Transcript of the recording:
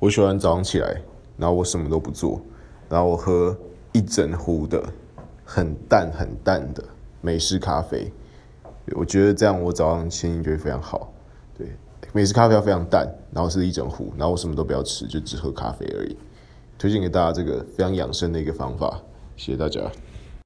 我喜欢早上起来然后我什么都不做然后我喝一整壶的很淡很淡的美式咖啡。我觉得这样我早上心情就会非常好。对美式咖啡要非常淡然后是一整壶然后我什么都不要吃就只喝咖啡而已。推荐给大家这个非常养生的一个方法谢谢大家。